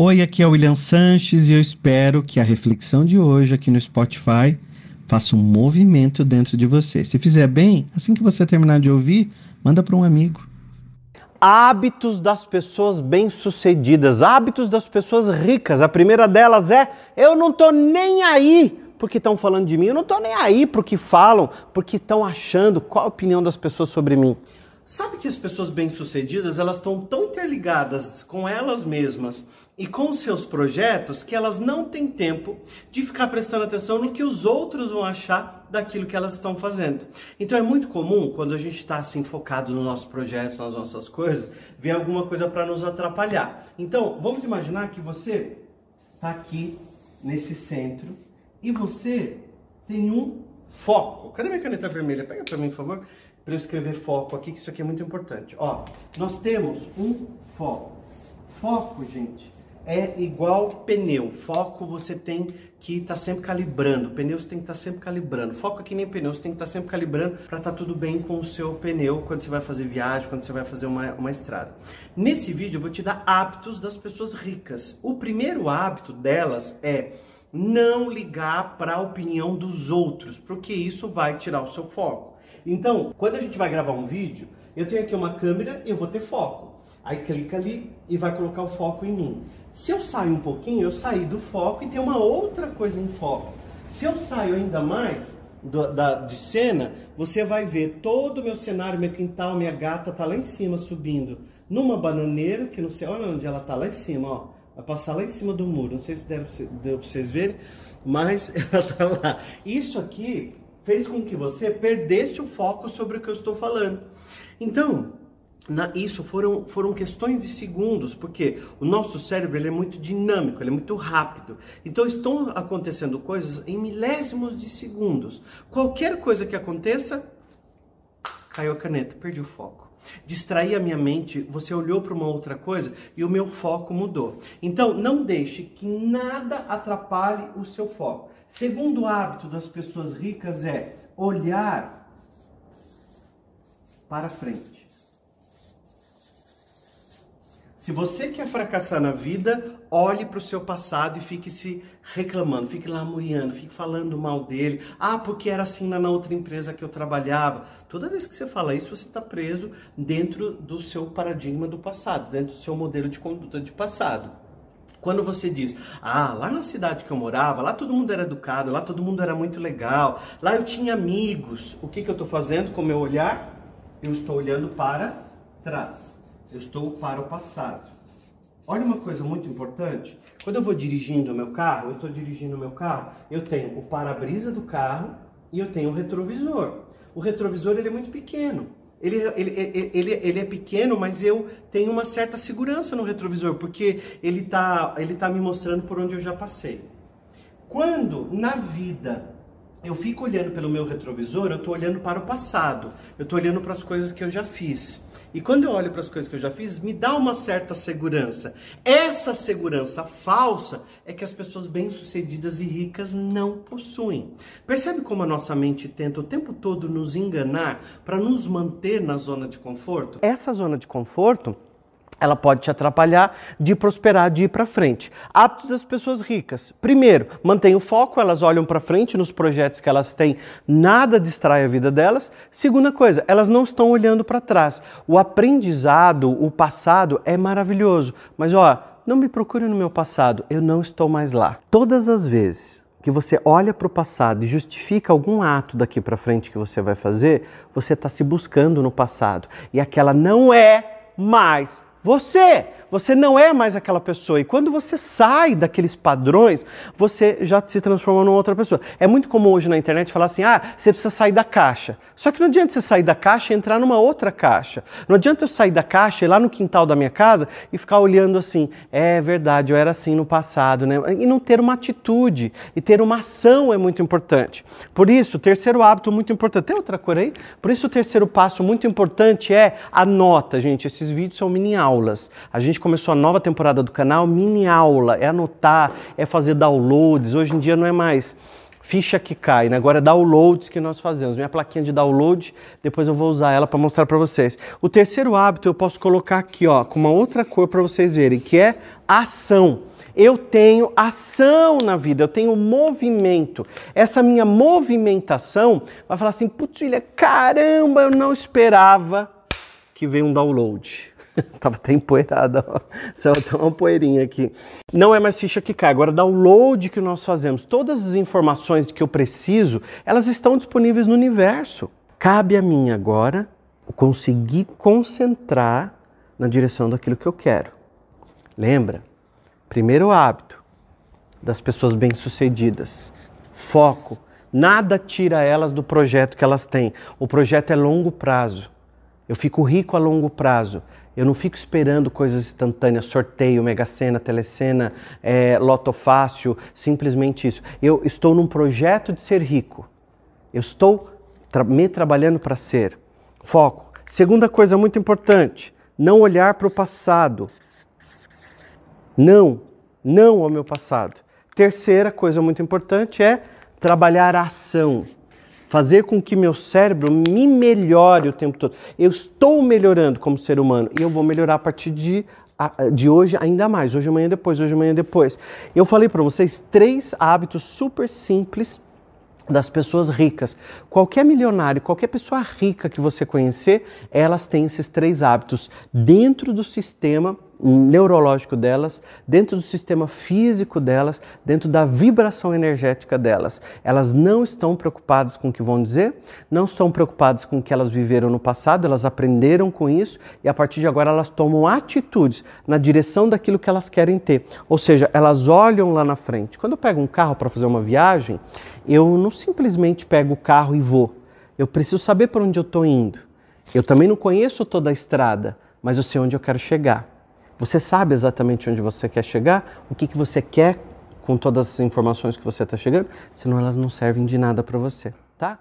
Oi, aqui é o William Sanches e eu espero que a reflexão de hoje aqui no Spotify faça um movimento dentro de você. Se fizer bem, assim que você terminar de ouvir, manda para um amigo. Hábitos das pessoas bem-sucedidas, hábitos das pessoas ricas. A primeira delas é: eu não tô nem aí porque estão falando de mim, eu não tô nem aí pro que falam, porque estão achando qual a opinião das pessoas sobre mim. Sabe que as pessoas bem-sucedidas, elas estão tão interligadas com elas mesmas e com seus projetos que elas não têm tempo de ficar prestando atenção no que os outros vão achar daquilo que elas estão fazendo. Então é muito comum, quando a gente está assim focado nos nossos projetos, nas nossas coisas, ver alguma coisa para nos atrapalhar. Então, vamos imaginar que você está aqui nesse centro e você tem um foco. Cadê minha caneta vermelha? Pega para mim, por favor para eu escrever foco aqui, que isso aqui é muito importante. Ó, nós temos um foco. Foco, gente, é igual pneu. Foco você tem que estar tá sempre calibrando. Pneu você tem que estar tá sempre calibrando. Foco aqui nem pneu, você tem que estar tá sempre calibrando para estar tá tudo bem com o seu pneu quando você vai fazer viagem, quando você vai fazer uma, uma estrada. Nesse vídeo eu vou te dar hábitos das pessoas ricas. O primeiro hábito delas é não ligar para a opinião dos outros, porque isso vai tirar o seu foco. Então, quando a gente vai gravar um vídeo, eu tenho aqui uma câmera e eu vou ter foco. Aí clica ali e vai colocar o foco em mim. Se eu saio um pouquinho, eu saí do foco e tem uma outra coisa em foco. Se eu saio ainda mais do, da, de cena, você vai ver todo o meu cenário, meu quintal, minha gata tá lá em cima subindo numa bananeira, que não sei onde ela tá, lá em cima, ó. Vai passar lá em cima do muro, não sei se deu pra vocês verem, mas ela tá lá. Isso aqui fez com que você perdesse o foco sobre o que eu estou falando. Então, na, isso foram, foram questões de segundos, porque o nosso cérebro ele é muito dinâmico, ele é muito rápido. Então estão acontecendo coisas em milésimos de segundos. Qualquer coisa que aconteça, caiu a caneta, perdi o foco. Distraí a minha mente, você olhou para uma outra coisa e o meu foco mudou. Então, não deixe que nada atrapalhe o seu foco. Segundo hábito das pessoas ricas é olhar para frente. Se você quer fracassar na vida, olhe para o seu passado e fique se reclamando, fique lamuriando, fique falando mal dele. Ah, porque era assim na outra empresa que eu trabalhava. Toda vez que você fala isso, você está preso dentro do seu paradigma do passado, dentro do seu modelo de conduta de passado. Quando você diz, ah, lá na cidade que eu morava, lá todo mundo era educado, lá todo mundo era muito legal, lá eu tinha amigos, o que, que eu estou fazendo com o meu olhar? Eu estou olhando para trás, eu estou para o passado. Olha uma coisa muito importante, quando eu vou dirigindo o meu carro, eu estou dirigindo o meu carro, eu tenho o para-brisa do carro e eu tenho o retrovisor. O retrovisor ele é muito pequeno. Ele, ele, ele, ele é pequeno, mas eu tenho uma certa segurança no retrovisor, porque ele está ele tá me mostrando por onde eu já passei. Quando na vida eu fico olhando pelo meu retrovisor, eu estou olhando para o passado, eu estou olhando para as coisas que eu já fiz. E quando eu olho para as coisas que eu já fiz, me dá uma certa segurança. Essa segurança falsa é que as pessoas bem-sucedidas e ricas não possuem. Percebe como a nossa mente tenta o tempo todo nos enganar para nos manter na zona de conforto? Essa zona de conforto ela pode te atrapalhar de prosperar, de ir para frente. Hábitos das pessoas ricas. Primeiro, mantém o foco, elas olham para frente nos projetos que elas têm, nada distrai a vida delas. Segunda coisa, elas não estão olhando para trás. O aprendizado, o passado é maravilhoso, mas ó, não me procure no meu passado, eu não estou mais lá. Todas as vezes que você olha para o passado e justifica algum ato daqui para frente que você vai fazer, você está se buscando no passado. E aquela não é mais você, você não é mais aquela pessoa. E quando você sai daqueles padrões, você já se transforma numa outra pessoa. É muito comum hoje na internet falar assim: ah, você precisa sair da caixa. Só que não adianta você sair da caixa e entrar numa outra caixa. Não adianta eu sair da caixa e ir lá no quintal da minha casa e ficar olhando assim: é verdade, eu era assim no passado, né? E não ter uma atitude e ter uma ação é muito importante. Por isso, o terceiro hábito muito importante. Tem outra cor aí? Por isso, o terceiro passo muito importante é a nota, gente. Esses vídeos são mini aulas. A gente começou a nova temporada do canal mini aula, é anotar, é fazer downloads. Hoje em dia não é mais ficha que cai, né? agora é downloads que nós fazemos. Minha plaquinha de download, depois eu vou usar ela para mostrar para vocês. O terceiro hábito eu posso colocar aqui, ó, com uma outra cor para vocês verem, que é ação. Eu tenho ação na vida, eu tenho movimento. Essa minha movimentação vai falar assim, putz, caramba, eu não esperava que veio um download. Tava até empoeirada, ó. Só tem uma poeirinha aqui. Não é mais ficha que cai. Agora, download que nós fazemos, todas as informações que eu preciso, elas estão disponíveis no universo. Cabe a mim agora conseguir concentrar na direção daquilo que eu quero. Lembra? Primeiro hábito das pessoas bem-sucedidas: foco. Nada tira elas do projeto que elas têm. O projeto é longo prazo. Eu fico rico a longo prazo. Eu não fico esperando coisas instantâneas, sorteio, mega sena, telecena, é, loto fácil, simplesmente isso. Eu estou num projeto de ser rico. Eu estou tra me trabalhando para ser. Foco. Segunda coisa muito importante, não olhar para o passado. Não, não ao meu passado. Terceira coisa muito importante é trabalhar a ação fazer com que meu cérebro me melhore o tempo todo. Eu estou melhorando como ser humano e eu vou melhorar a partir de, de hoje ainda mais. Hoje, amanhã, depois, hoje, amanhã, depois. Eu falei para vocês três hábitos super simples das pessoas ricas. Qualquer milionário, qualquer pessoa rica que você conhecer, elas têm esses três hábitos dentro do sistema neurológico delas, dentro do sistema físico delas, dentro da vibração energética delas. Elas não estão preocupadas com o que vão dizer, não estão preocupadas com o que elas viveram no passado, elas aprenderam com isso e a partir de agora elas tomam atitudes na direção daquilo que elas querem ter. Ou seja, elas olham lá na frente. Quando eu pego um carro para fazer uma viagem, eu não simplesmente pego o carro e vou. Eu preciso saber para onde eu estou indo. Eu também não conheço toda a estrada, mas eu sei onde eu quero chegar. Você sabe exatamente onde você quer chegar, o que, que você quer com todas as informações que você está chegando, senão elas não servem de nada para você, tá?